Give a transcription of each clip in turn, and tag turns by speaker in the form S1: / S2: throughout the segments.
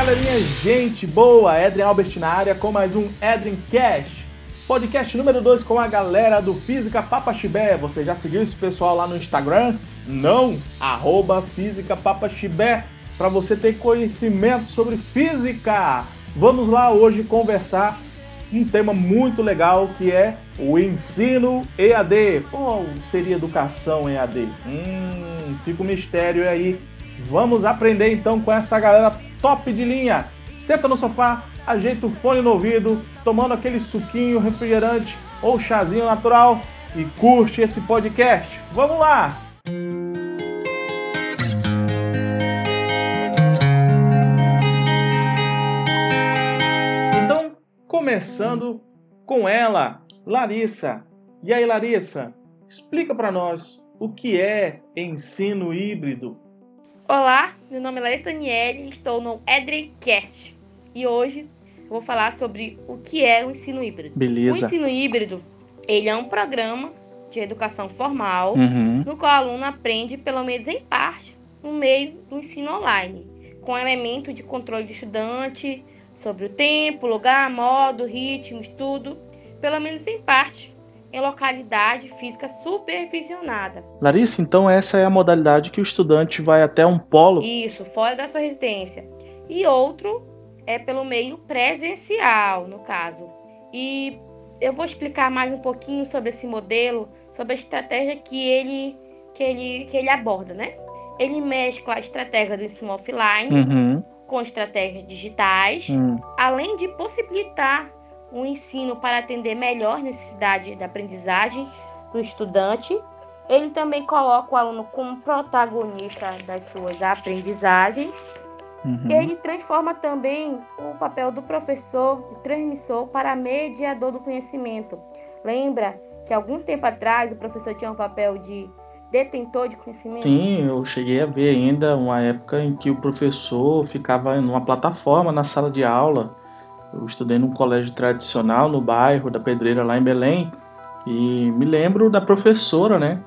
S1: galerinha, gente boa! Edrin Albert na área com mais um Edrin Cash. Podcast número 2 com a galera do Física Papaxibé. Você já seguiu esse pessoal lá no Instagram? Não? Arroba Física Papaxibé para você ter conhecimento sobre física. Vamos lá hoje conversar um tema muito legal que é o ensino EAD. Qual seria educação EAD? Hum, fica um mistério aí. Vamos aprender então com essa galera top de linha. Senta no sofá, ajeita o fone no ouvido, tomando aquele suquinho refrigerante ou chazinho natural e curte esse podcast. Vamos lá! Então, começando com ela, Larissa. E aí, Larissa, explica para nós o que é ensino híbrido.
S2: Olá, meu nome é Larissa Daniele estou no Edrecast. E hoje eu vou falar sobre o que é o ensino híbrido.
S1: Beleza.
S2: O ensino híbrido, ele é um programa de educação formal,
S1: Uhum.
S2: no qual o aluno aprende, pelo menos em parte, no meio do ensino online, com elemento de controle do estudante sobre o tempo, lugar, modo, ritmo, estudo, pelo menos em parte, em localidade física supervisionada.
S1: Larissa, então essa é a modalidade que o estudante vai até um polo.
S2: Isso, fora da sua residência. E outro é pelo meio presencial, no caso. E eu vou explicar mais um pouquinho sobre esse modelo, sobre a estratégia que ele, que ele, que ele aborda, né? Ele mescla a estratégia do ensino offline
S1: Uhum.
S2: com estratégias digitais,
S1: Hum.
S2: além de possibilitar o ensino para atender melhor a necessidade da aprendizagem do estudante. Ele também coloca o aluno como protagonista das suas aprendizagens
S1: Uhum.
S2: ele transforma também o papel do professor e transmissor para mediador do conhecimento. Lembra que algum tempo atrás o professor tinha um papel de detentor de conhecimento?
S1: Sim, eu cheguei a ver ainda uma época em que o professor ficava numa plataforma na sala de aula. Eu estudei num colégio tradicional no bairro da Pedreira, lá em Belém, e me lembro da professora, né?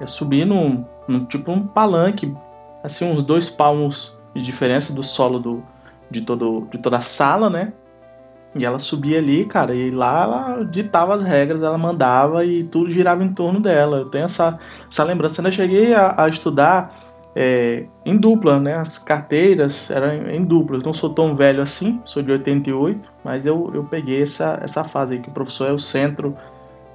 S1: Eu subi num, num tipo um palanque, assim, uns dois palmos de diferença do solo do, de, todo, de toda a sala, né? E ela subia ali, cara, e lá ela ditava as regras, ela mandava e tudo girava em torno dela. Eu tenho essa, essa lembrança. Eu ainda cheguei a, a estudar é, em dupla, né? As carteiras eram em, dupla. Eu não sou tão velho assim, sou de 88, mas eu, eu peguei essa, essa fase aí que o professor é o centro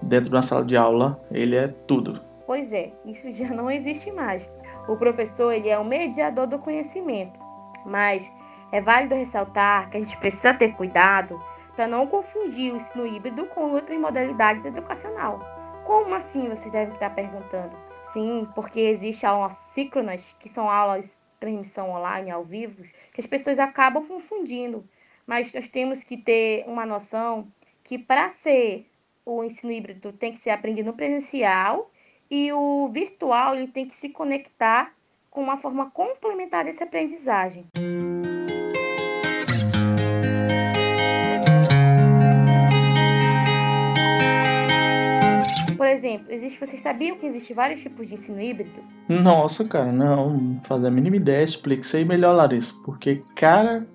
S1: dentro da sala de aula, ele é tudo.
S2: Pois é, isso já não existe mais. O professor ele é o mediador do conhecimento, mas é válido ressaltar que a gente precisa ter cuidado para não confundir o ensino híbrido com outras modalidades educacional. Como assim, vocês devem estar perguntando? Sim, porque existe aulas síncronas, que são aulas transmissão online, ao vivo, que as pessoas acabam confundindo. Mas nós temos que ter uma noção que para ser o ensino híbrido tem que ser aprendido no presencial e o virtual ele tem que se conectar com uma forma complementar dessa aprendizagem. Exemplo, existe, vocês sabiam que existem vários tipos de ensino híbrido?
S1: Nossa, cara, não, fazia a mínima ideia. Explica isso aí melhor, Larissa. Porque, cara,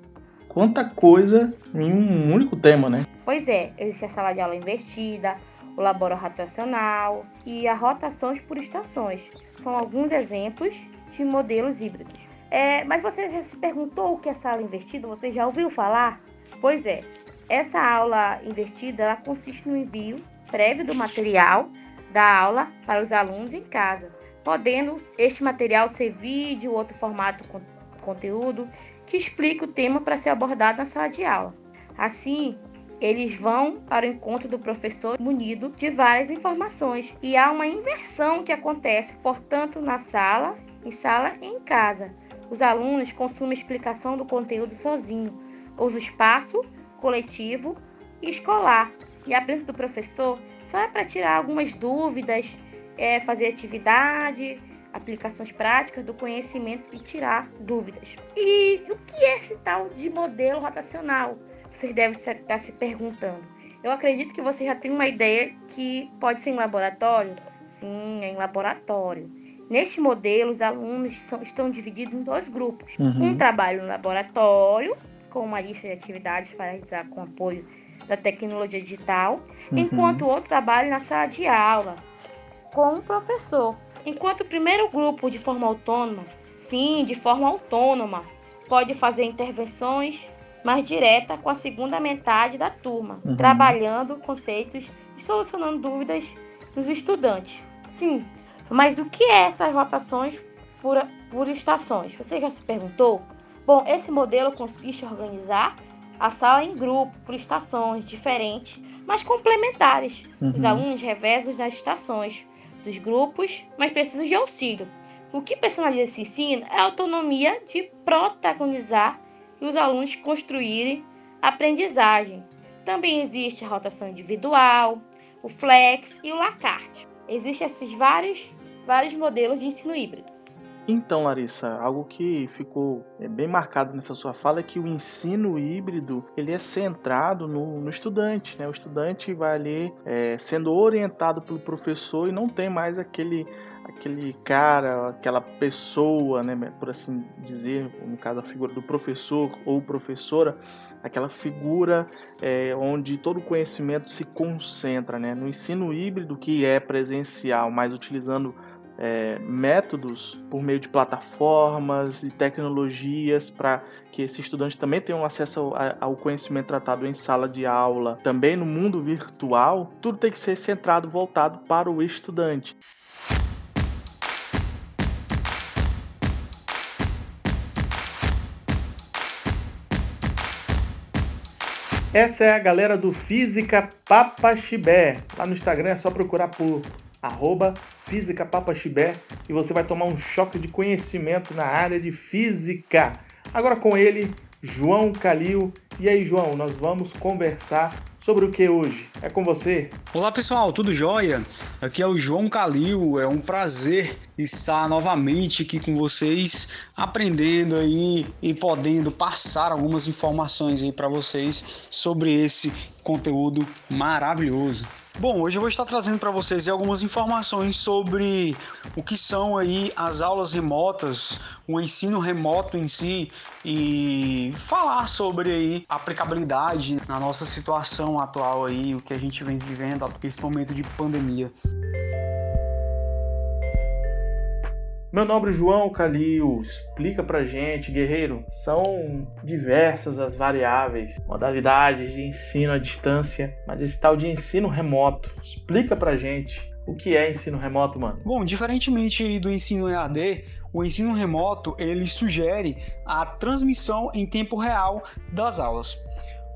S1: quanta coisa em um único tema, né?
S2: Pois é, existe a sala de aula invertida, o laboratório rotacional e a rotações por estações. São alguns exemplos de modelos híbridos. É, mas você já se perguntou o que é sala invertida? Você já ouviu falar? Pois é, essa aula invertida ela consiste no envio prévio do material da aula para os alunos em casa, podendo este material ser vídeo, outro formato com conteúdo que explica o tema para ser abordado na sala de aula. Assim, eles vão para o encontro do professor munido de várias informações e há uma inversão que acontece, portanto, na sala, em sala e em casa. Os alunos consumem explicação do conteúdo sozinho, usa o espaço coletivo e escolar. E a presença do professor só é para tirar algumas dúvidas, é, fazer atividade, aplicações práticas do conhecimento e tirar dúvidas. E o que é esse tal de modelo rotacional? Vocês devem estar se perguntando. Eu acredito que você já tem uma ideia que pode ser em laboratório? Sim, é em laboratório. Neste modelo, os alunos são, estão divididos em dois grupos.
S1: Uhum.
S2: Um trabalha no laboratório, com uma lista de atividades para realizar com apoio da tecnologia digital, uhum. enquanto o outro trabalha na sala de aula com o professor. Enquanto o primeiro grupo de forma autônoma, sim, de forma autônoma, pode fazer intervenções mais diretas com a segunda metade da turma, uhum. trabalhando conceitos e solucionando dúvidas dos estudantes. Sim, mas o que é essas rotações por, por estações? Você já se perguntou? Bom, esse modelo consiste em organizar a sala em grupo, por estações diferentes, mas complementares. Uhum. Os alunos revezam nas estações dos grupos, mas precisam de auxílio. O que personaliza esse ensino é a autonomia de protagonizar e os alunos construírem aprendizagem. Também existe a rotação individual, o flex e o lacarte. Existem esses vários, vários modelos de ensino híbrido.
S1: Então, Larissa, algo que ficou é, bem marcado nessa sua fala é que o ensino híbrido ele é centrado no, no estudante, né? O estudante vai ali é, sendo orientado pelo professor e não tem mais aquele aquele cara, aquela pessoa, né, por assim dizer, no caso a figura do professor ou professora, aquela figura é, onde todo o conhecimento se concentra, né? No ensino híbrido que é presencial, mas utilizando é, métodos por meio de plataformas e tecnologias para que esse estudante também tenha um acesso ao, ao, conhecimento tratado em sala de aula, também no mundo virtual, tudo tem que ser centrado, voltado para o estudante. Essa é a galera do Física Papaxibé. Lá no Instagram é só procurar por arroba Física Papaxibé e você vai tomar um choque de conhecimento na área de física. Agora com ele, João Calil. E aí, João, nós vamos conversar sobre o que hoje? É com você.
S3: Olá, pessoal, tudo jóia? Aqui é o João Calil. É um prazer estar novamente aqui com vocês, aprendendo aí e podendo passar algumas informações aí para vocês sobre esse conteúdo maravilhoso. Bom, hoje eu vou estar trazendo para vocês algumas informações sobre o que são aí as aulas remotas, o ensino remoto em si e falar sobre aí a aplicabilidade na nossa situação atual aí, o que a gente vem vivendo nesse momento de pandemia.
S1: Meu nobre João Calil, explica pra gente, guerreiro. São diversas as variáveis, modalidades de ensino à distância, mas esse tal de ensino remoto, explica pra gente o que é ensino remoto, mano.
S3: Bom, diferentemente do ensino EAD, o ensino remoto ele sugere a transmissão em tempo real das aulas.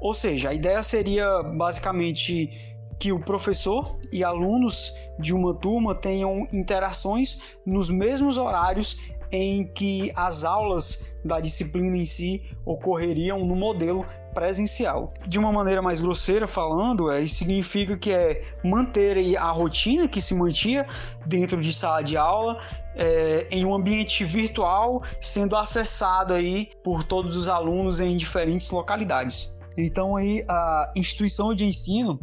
S3: Ou seja, a ideia seria basicamente que o professor e alunos de uma turma tenham interações nos mesmos horários em que as aulas da disciplina em si ocorreriam no modelo presencial. De uma maneira mais grosseira falando, é, isso significa que é manter a rotina que se mantinha dentro de sala de aula é, em um ambiente virtual, sendo acessado aí por todos os alunos em diferentes localidades. Então aí a instituição de ensino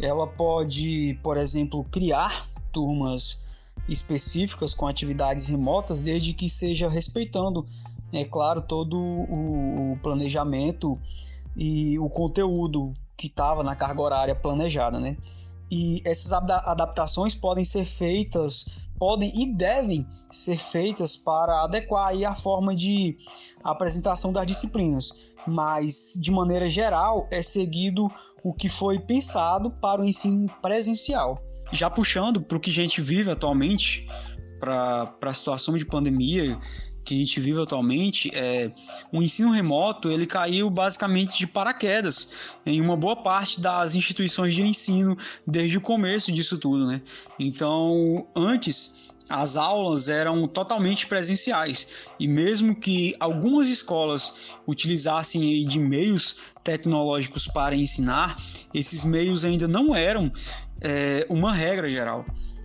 S3: ela pode, por exemplo, criar turmas específicas com atividades remotas, desde que seja respeitando, é claro, todo o planejamento e o conteúdo que estava na carga horária planejada, né? E essas adaptações podem ser feitas, podem e devem ser feitas para adequar a forma de apresentação das disciplinas, mas de maneira geral é seguido o que foi pensado para o ensino presencial. Já puxando para o que a gente vive atualmente, para a situação de pandemia que a gente vive atualmente, é, o ensino remoto ele caiu basicamente de paraquedas em uma boa parte das instituições de ensino desde o começo disso tudo, né? Então, antes as aulas eram totalmente presenciais e mesmo que algumas escolas utilizassem de meios tecnológicos para ensinar, esses meios ainda não eram é, uma regra geral.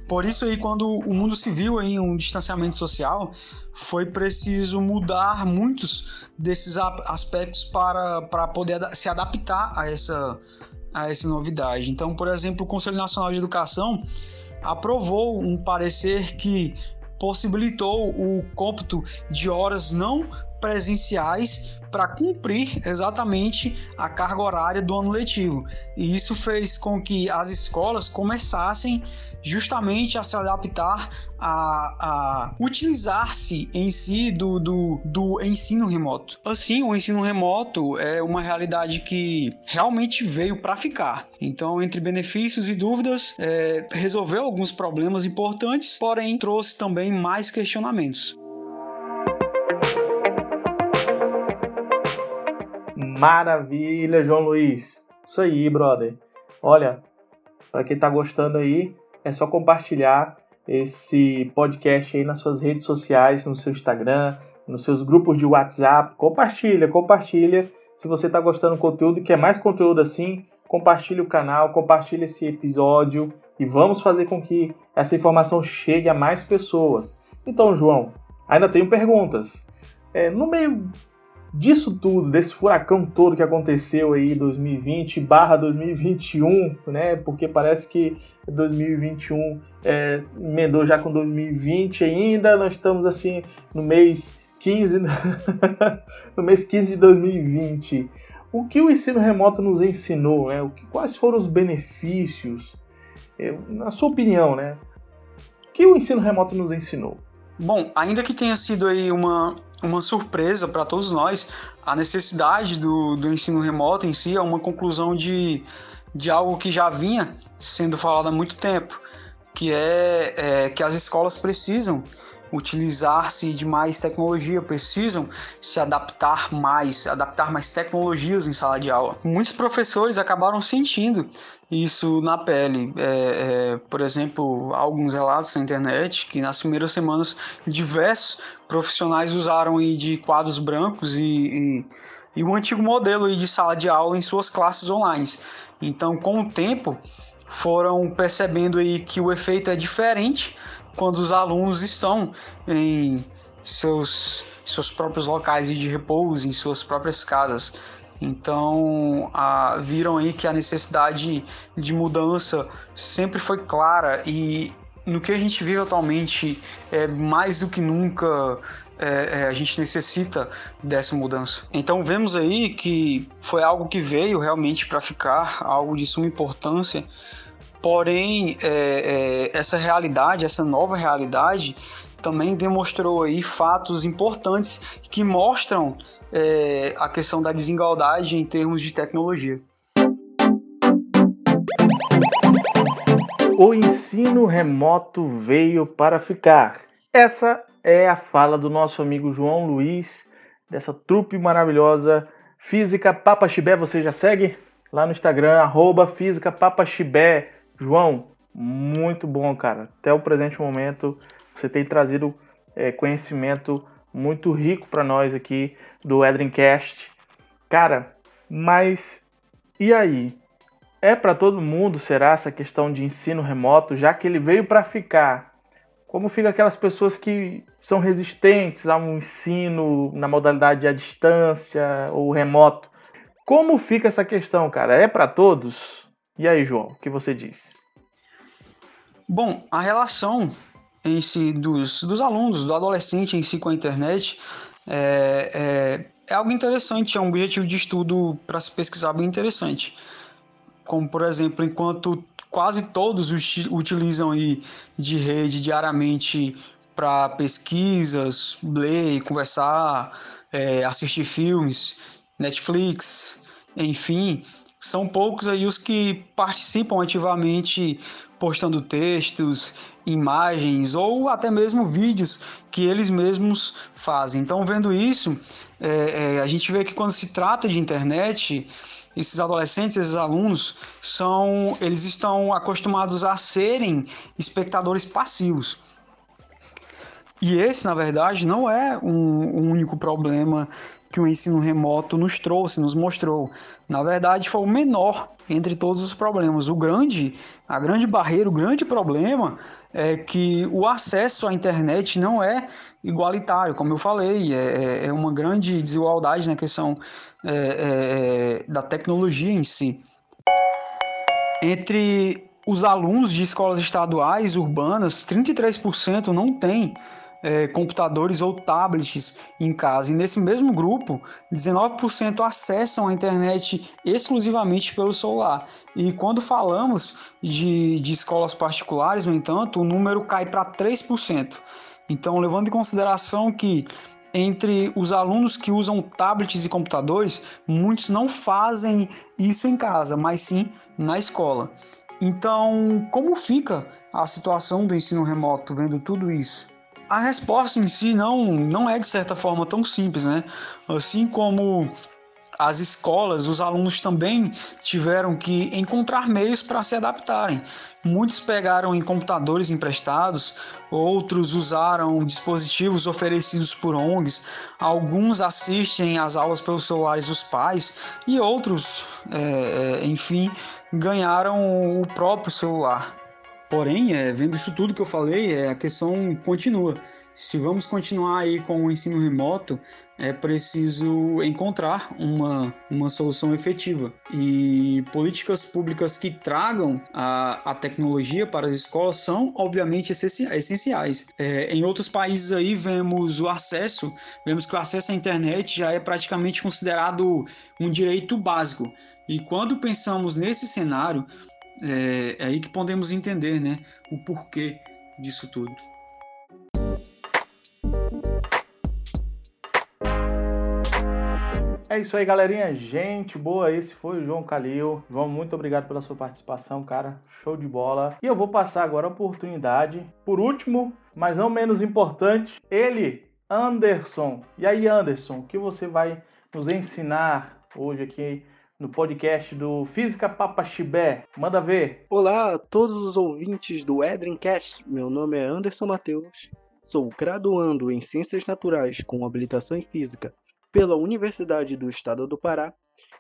S3: Por isso aí, quando o mundo se viu em um distanciamento social, foi preciso mudar muitos desses aspectos para, para poder se adaptar a essa, a essa novidade. Então, por exemplo, o Conselho Nacional de Educação aprovou um parecer que possibilitou o cômputo de horas não presenciais para cumprir exatamente a carga horária do ano letivo. E isso fez com que as escolas começassem justamente a se adaptar a, a utilizar-se em si do, do, do ensino remoto. Assim, o ensino remoto é uma realidade que realmente veio para ficar. Então, entre benefícios e dúvidas, é, resolveu alguns problemas importantes, porém trouxe também mais questionamentos.
S1: Maravilha, João Luiz. Isso aí, brother. Olha, para quem tá gostando aí, é só compartilhar esse podcast aí nas suas redes sociais, no seu Instagram, nos seus grupos de WhatsApp. Compartilha, compartilha. Se você está gostando do conteúdo quer mais conteúdo assim, compartilhe o canal, compartilhe esse episódio e vamos fazer com que essa informação chegue a mais pessoas. Então, João, ainda tenho perguntas. É, no meio disso tudo, desse furacão todo que aconteceu aí 2020 barra 2021, né? Porque parece que 2021 é, emendou já com 2020 ainda, nós estamos assim no mês 15 no mês 15 de 2020. O que o ensino remoto nos ensinou, né? O que, quais foram os benefícios? É, na sua opinião, né? O que o ensino remoto nos ensinou?
S3: Bom, ainda que tenha sido aí uma, uma surpresa para todos nós, a necessidade do, do ensino remoto em si é uma conclusão de, de algo que já vinha sendo falado há muito tempo, que é, é que as escolas precisam utilizar-se de mais tecnologia, precisam se adaptar mais, adaptar mais tecnologias em sala de aula. Muitos professores acabaram sentindo isso na pele. É, é, por exemplo, alguns relatos na internet que nas primeiras semanas diversos profissionais usaram aí de quadros brancos e, e, e o antigo modelo aí de sala de aula em suas classes online. Então, com o tempo, foram percebendo aí que o efeito é diferente quando os alunos estão em seus, seus próprios locais de repouso, em suas próprias casas. Então, viram aí que a necessidade de mudança sempre foi clara e no que a gente vive atualmente, é, mais do que nunca, é, é, a gente necessita dessa mudança. Então, vemos aí que foi algo que veio realmente para ficar, algo de suma importância Porém, é, é, essa realidade, essa nova realidade, também demonstrou aí fatos importantes que mostram é, a questão da desigualdade em termos de tecnologia.
S1: O ensino remoto veio para ficar. Essa é a fala do nosso amigo João Luiz, dessa trupe maravilhosa Física Papaxibé. Você já segue? Lá no Instagram, arroba Física Papaxibé. João, muito bom, cara. Até o presente momento, você tem trazido é, conhecimento muito rico para nós aqui do Edrincast. Cara, mas e aí? É para todo mundo, será essa questão de ensino remoto, já que ele veio para ficar? Como fica aquelas pessoas que são resistentes a um ensino na modalidade à distância ou remoto? Como fica essa questão, cara? É para todos? E aí, João, o que você diz?
S3: Bom, a relação em si dos, dos alunos, do adolescente em si com a internet é, é, é algo interessante, é um objetivo de estudo para se pesquisar bem interessante. Como, por exemplo, enquanto quase todos utilizam aí de rede diariamente para pesquisas, ler, conversar, é, assistir filmes, Netflix, enfim, são poucos aí os que participam ativamente postando textos, imagens ou até mesmo vídeos que eles mesmos fazem. Então, vendo isso, é, é, a gente vê que quando se trata de internet, esses adolescentes, esses alunos, são, eles estão acostumados a serem espectadores passivos. E esse, na verdade, não é um, um único problema que o ensino remoto nos trouxe, nos mostrou. Na verdade, foi o menor entre todos os problemas. O grande, a grande barreira, o grande problema é que o acesso à internet não é igualitário, como eu falei, é, é, é uma grande desigualdade na questão é, é, é, da tecnologia em si. Entre os alunos de escolas estaduais urbanas, 33% não têm é, computadores ou tablets em casa. E nesse mesmo grupo, 19% acessam a internet exclusivamente pelo celular. E quando falamos de, de escolas particulares, no entanto, o número cai para 3%. Então, levando em consideração que entre os alunos que usam tablets e computadores, muitos não fazem isso em casa, mas sim na escola. Então, como fica a situação do ensino remoto vendo tudo isso? A resposta em si não, não é de certa forma tão simples, né? Assim como as escolas, os alunos também tiveram que encontrar meios para se adaptarem. Muitos pegaram em computadores emprestados, outros usaram dispositivos oferecidos por ONGs, alguns assistem às aulas pelos celulares dos pais e outros, é, é enfim, ganharam o próprio celular. Porém, é, vendo isso tudo que eu falei, é, a questão continua. Se vamos continuar aí com o ensino remoto, é preciso encontrar uma, uma solução efetiva. E políticas públicas que tragam a, a tecnologia para as escolas são, obviamente, essenciais. É, em outros países aí vemos o acesso, vemos que o acesso à internet já é praticamente considerado um direito básico. E quando pensamos nesse cenário, é, é aí que podemos entender né, o porquê disso tudo.
S1: É isso aí, galerinha. Gente boa, esse foi o João Calil. João, muito obrigado pela sua participação, cara. Show de bola. E eu vou passar agora a oportunidade. Por último, mas não menos importante, ele, Anderson. E aí, Anderson, o que você vai nos ensinar hoje aqui no podcast do Física Papa Chibé. Manda ver.
S4: Olá a todos os ouvintes do Edrencast. Meu nome é Anderson Mateus. Sou graduando em Ciências Naturais com habilitação em Física pela Universidade do Estado do Pará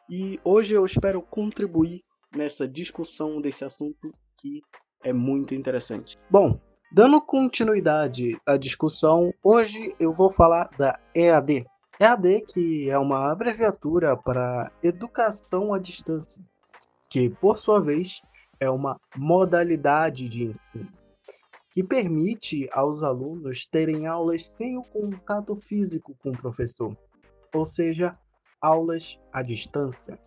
S4: e hoje eu espero contribuir nessa discussão desse assunto que é muito interessante. Bom, dando continuidade à discussão, hoje eu vou falar da EAD, EAD, que é uma abreviatura para Educação à Distância, que, por sua vez, é uma modalidade de ensino que permite aos alunos terem aulas sem o contato físico com o professor, ou seja, aulas à distância.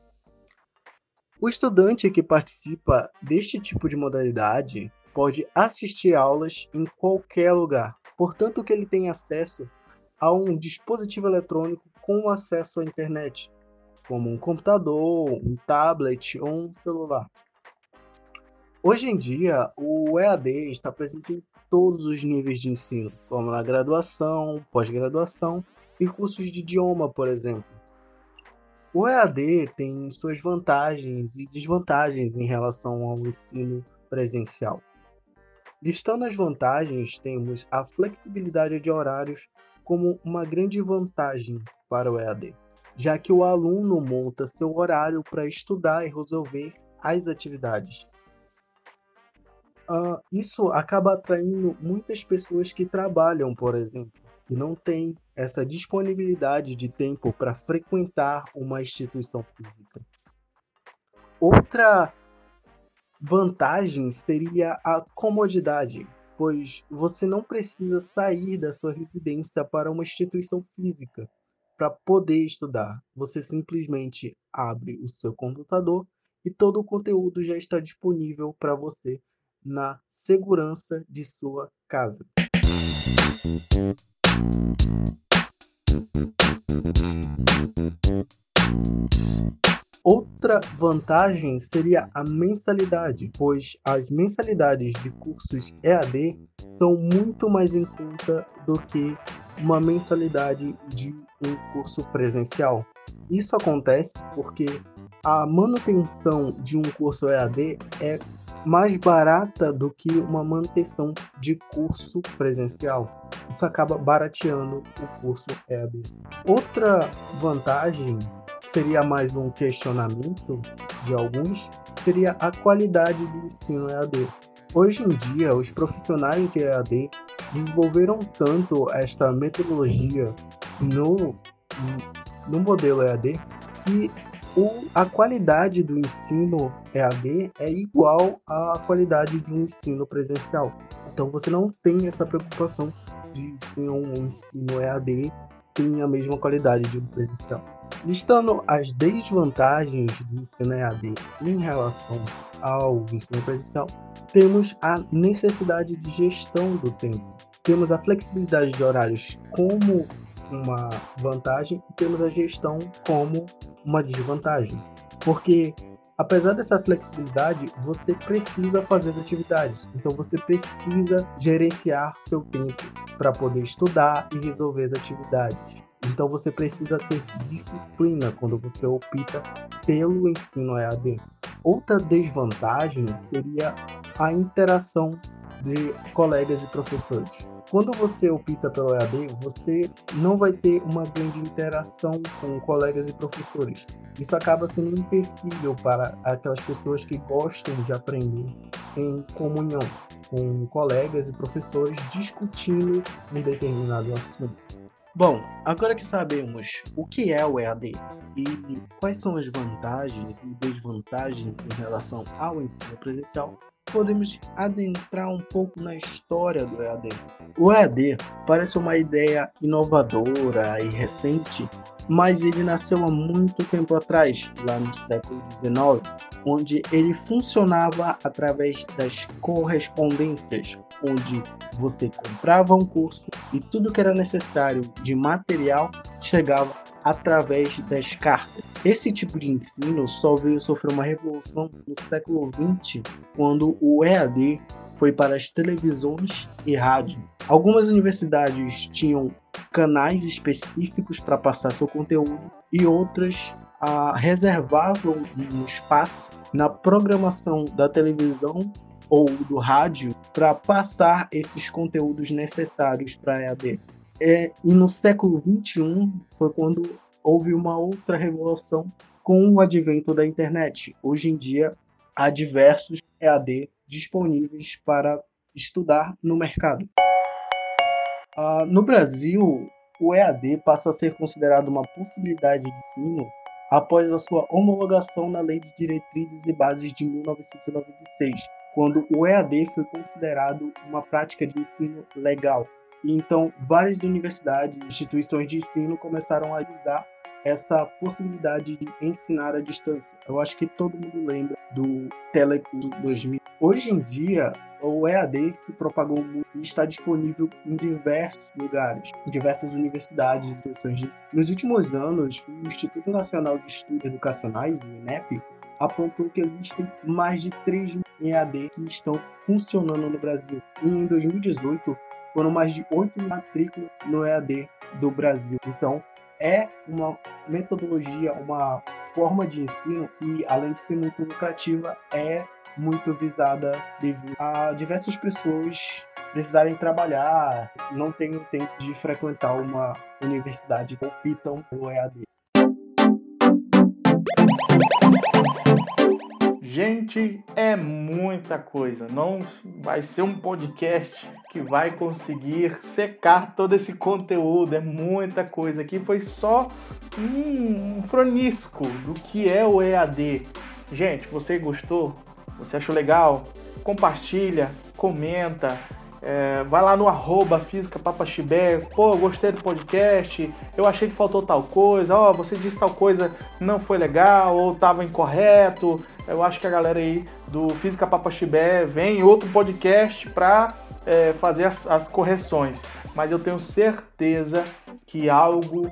S4: O estudante que participa deste tipo de modalidade pode assistir aulas em qualquer lugar, portanto que ele tem acesso a um dispositivo eletrônico com acesso à internet, como um computador, um tablet ou um celular. Hoje em dia, o EAD está presente em todos os níveis de ensino, como na graduação, pós-graduação e cursos de idioma, por exemplo. O EAD tem suas vantagens e desvantagens em relação ao ensino presencial. Listando as vantagens, temos a flexibilidade de horários como uma grande vantagem para o EAD, já que o aluno monta seu horário para estudar e resolver as atividades. Uh, isso acaba atraindo muitas pessoas que trabalham, por exemplo, que não têm essa disponibilidade de tempo para frequentar uma instituição física. Outra vantagem seria a comodidade, pois você não precisa sair da sua residência para uma instituição física para poder estudar. Você simplesmente abre o seu computador e todo o conteúdo já está disponível para você na segurança de sua casa. Outra vantagem seria a mensalidade, pois as mensalidades de cursos EAD são muito mais em conta do que uma mensalidade de um curso presencial. Isso acontece porque a manutenção de um curso EAD é mais barata do que uma manutenção de curso presencial. Isso acaba barateando o curso EAD. Outra vantagem seria mais um questionamento de alguns, seria a qualidade do ensino EAD. Hoje em dia, os profissionais de EAD desenvolveram tanto esta metodologia no, no modelo EAD que o, a qualidade do ensino EAD é igual à qualidade de um ensino presencial. Então você não tem essa preocupação
S5: de ensino, um ensino EAD tem a mesma qualidade de um presencial. Listando as desvantagens do ensino EAD em relação ao ensino presencial, temos a necessidade de gestão do tempo. Temos a flexibilidade de horários como uma vantagem e temos a gestão como uma desvantagem. Porque apesar dessa flexibilidade, você precisa fazer as atividades. Então você precisa gerenciar seu tempo para poder estudar e resolver as atividades. Então você precisa ter disciplina quando você opta pelo ensino EAD. Outra desvantagem seria a interação de colegas e professores. Quando você opta pelo EAD, você não vai ter uma grande interação com colegas e professores. Isso acaba sendo um empecilho para aquelas pessoas que gostam de aprender em comunhão com colegas e professores discutindo um determinado assunto.
S4: Bom, agora que sabemos o que é o EAD e quais são as vantagens e desvantagens em relação ao ensino presencial, podemos adentrar um pouco na história do EAD. O EAD parece uma ideia inovadora e recente, mas ele nasceu há muito tempo atrás, lá no século XIX, onde ele funcionava através das correspondências, onde você comprava um curso e tudo que era necessário de material chegava através das cartas. Esse tipo de ensino só veio sofrer uma revolução no século XX, quando o EAD foi para as televisões e rádio. Algumas universidades tinham canais específicos para passar seu conteúdo e outras ah, reservavam um espaço na programação da televisão ou do rádio para passar esses conteúdos necessários para a EAD. É, e no século XXI foi quando houve uma outra revolução com o advento da internet. Hoje em dia, há diversos EAD disponíveis para estudar no mercado. Uh, no Brasil, o EAD passa a ser considerado uma possibilidade de ensino após a sua homologação na Lei de Diretrizes e Bases de 1996, quando o EAD foi considerado uma prática de ensino legal. Então, várias universidades e instituições de ensino começaram a avisar essa possibilidade de ensinar à distância. Eu acho que todo mundo lembra do Telecurso 2000. Hoje em dia, o EAD se propagou muito e está disponível em diversos lugares, em diversas universidades e instituições. Nos últimos anos, o Instituto Nacional de Estudos Educacionais, o INEP, apontou que existem mais de 3 mil EAD que estão funcionando no Brasil. E em 2018, foram mais de 8 mil matrículas no EAD do Brasil. Então, é uma metodologia, uma forma de ensino que, além de ser muito lucrativa, é muito visada devido a diversas pessoas precisarem trabalhar, não têm tempo de frequentar uma universidade, optam pelo EAD.
S1: Gente, é muita coisa. Não vai ser um podcast que vai conseguir secar todo esse conteúdo. É muita coisa. Aqui foi só um fronisco do que é o EAD. Gente, você gostou? Você achou legal? Compartilha, comenta, é, vai lá no arroba Física pô, gostei do podcast, eu achei que faltou tal coisa, ó, você disse tal coisa não foi legal, ou estava incorreto. Eu acho que a galera aí do Física Papaxibé vem em outro podcast para é, fazer as, as correções. Mas eu tenho certeza que algo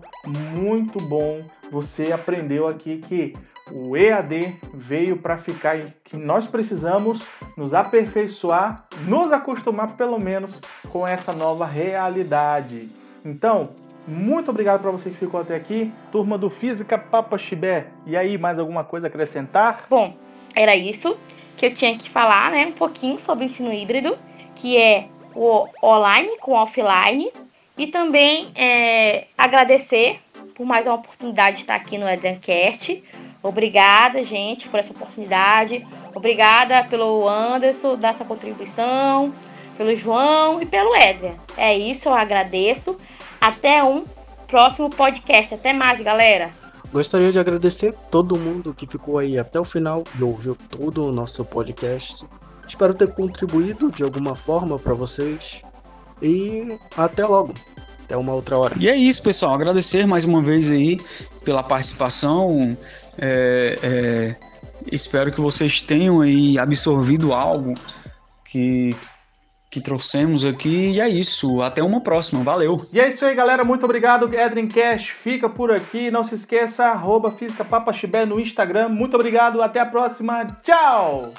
S1: muito bom você aprendeu aqui que o EAD veio para ficar e que nós precisamos nos aperfeiçoar, nos acostumar pelo menos com essa nova realidade. Então, muito obrigado para você que ficou até aqui, turma do Física Papa Chibé. E aí, mais alguma coisa a acrescentar?
S2: Bom, era isso que eu tinha que falar, né? Um pouquinho sobre o ensino híbrido, que é o online com offline, e também é, agradecer por mais uma oportunidade de estar aqui no Edencast. Obrigada, gente, por essa oportunidade. Obrigada pelo Anderson, dessa contribuição, pelo João e pelo Éder. É isso, eu agradeço. Até um próximo podcast. Até mais, galera.
S5: Gostaria de agradecer todo mundo que ficou aí até o final e ouviu todo o nosso podcast. Espero ter contribuído de alguma forma para vocês.
S4: e até logo. Até uma outra hora.
S3: E é isso, pessoal. Agradecer mais uma vez aí pela participação. É, é, espero que vocês tenham aí absorvido algo que, que trouxemos aqui. E é isso. Até uma próxima. Valeu.
S1: E é isso aí, galera. Muito obrigado. Edrin Cash fica por aqui. Não se esqueça, arroba Física Papaxibé no Instagram. Muito obrigado. Até a próxima. Tchau!